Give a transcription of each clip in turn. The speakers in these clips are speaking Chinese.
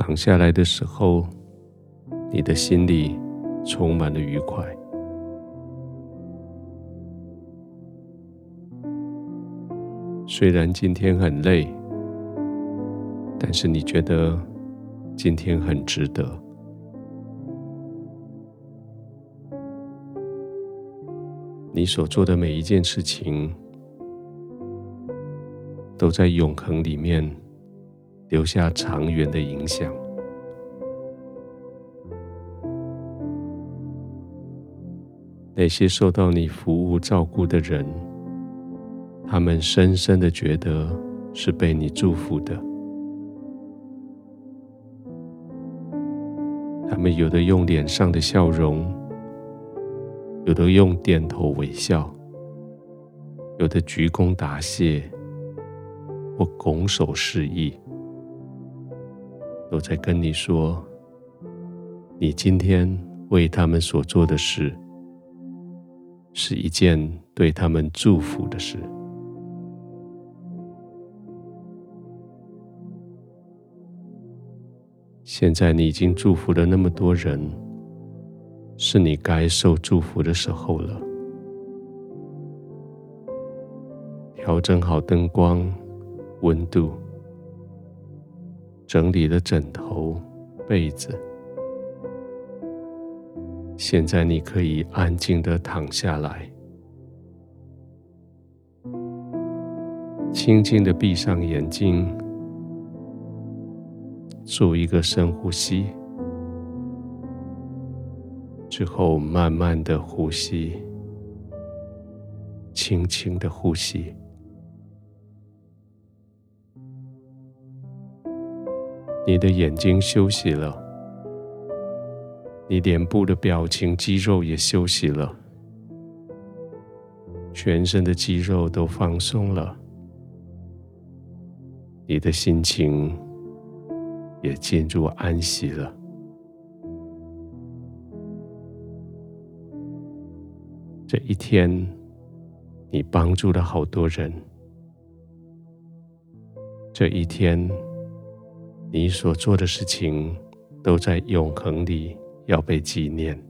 躺下来的时候，你的心里充满了愉快。虽然今天很累，但是你觉得今天很值得。你所做的每一件事情，都在永恒里面留下长远的影响。那些受到你服务照顾的人，他们深深的觉得是被你祝福的。他们有的用脸上的笑容，有的用点头微笑，有的鞠躬答谢。或拱手示意，都在跟你说，你今天为他们所做的事，是一件对他们祝福的事。现在你已经祝福了那么多人，是你该受祝福的时候了。调整好灯光。温度，整理了枕头、被子。现在你可以安静的躺下来，轻轻的闭上眼睛，做一个深呼吸，之后慢慢的呼吸，轻轻的呼吸。你的眼睛休息了，你脸部的表情肌肉也休息了，全身的肌肉都放松了，你的心情也进入安息了。这一天，你帮助了好多人。这一天。你所做的事情，都在永恒里要被纪念。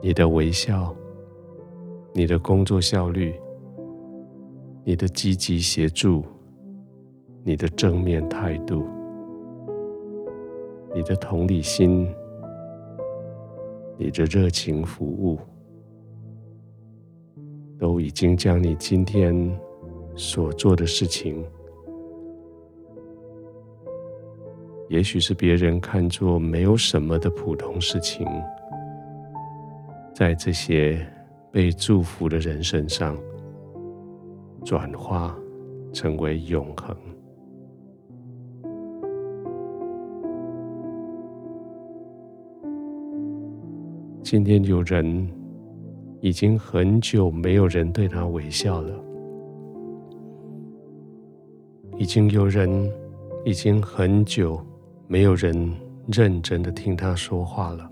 你的微笑，你的工作效率，你的积极协助，你的正面态度，你的同理心，你的热情服务，都已经将你今天。所做的事情，也许是别人看作没有什么的普通事情，在这些被祝福的人身上转化成为永恒。今天有人已经很久没有人对他微笑了。已经有人，已经很久没有人认真的听他说话了。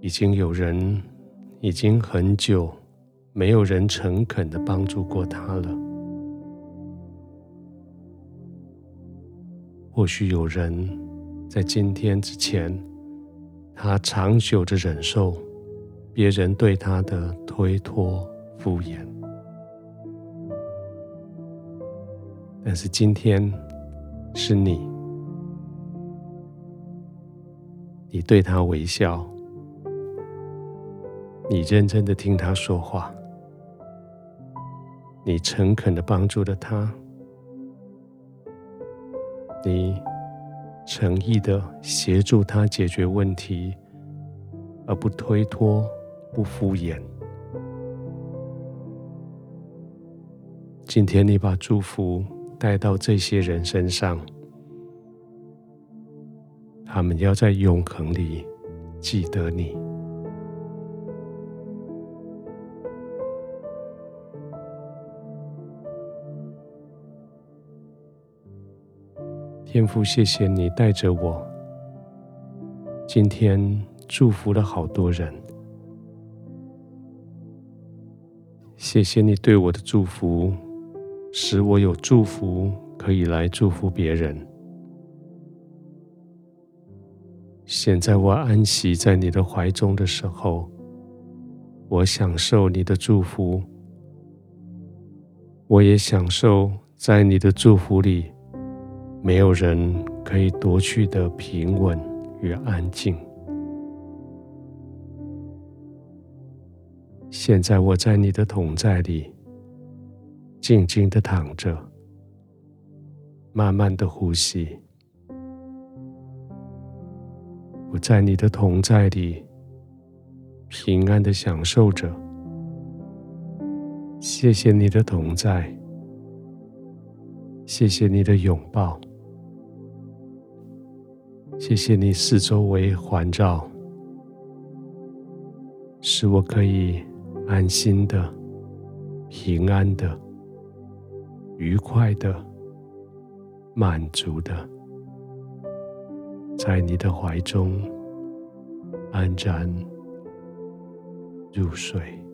已经有人，已经很久没有人诚恳的帮助过他了。或许有人在今天之前，他长久的忍受别人对他的推脱、敷衍。但是今天是你，你对他微笑，你认真的听他说话，你诚恳的帮助了他，你诚意的协助他解决问题，而不推脱、不敷衍。今天你把祝福。带到这些人身上，他们要在永恒里记得你。天父，谢谢你带着我，今天祝福了好多人。谢谢你对我的祝福。使我有祝福可以来祝福别人。现在我安息在你的怀中的时候，我享受你的祝福，我也享受在你的祝福里，没有人可以夺去的平稳与安静。现在我在你的同在里，静静的躺着，慢慢的呼吸。我在你的同在里，平安的享受着。谢谢你的同在，谢谢你的拥抱，谢谢你四周围环绕，使我可以安心的、平安的、愉快的、满足的。在你的怀中安然入睡。